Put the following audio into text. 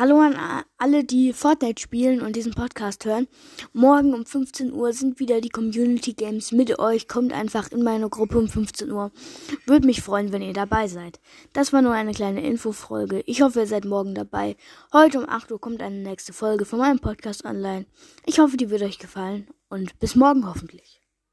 Hallo an alle, die Fortnite spielen und diesen Podcast hören. Morgen um 15 Uhr sind wieder die Community Games mit euch. Kommt einfach in meine Gruppe um 15 Uhr. Würde mich freuen, wenn ihr dabei seid. Das war nur eine kleine Infofolge. Ich hoffe, ihr seid morgen dabei. Heute um 8 Uhr kommt eine nächste Folge von meinem Podcast online. Ich hoffe, die wird euch gefallen und bis morgen hoffentlich.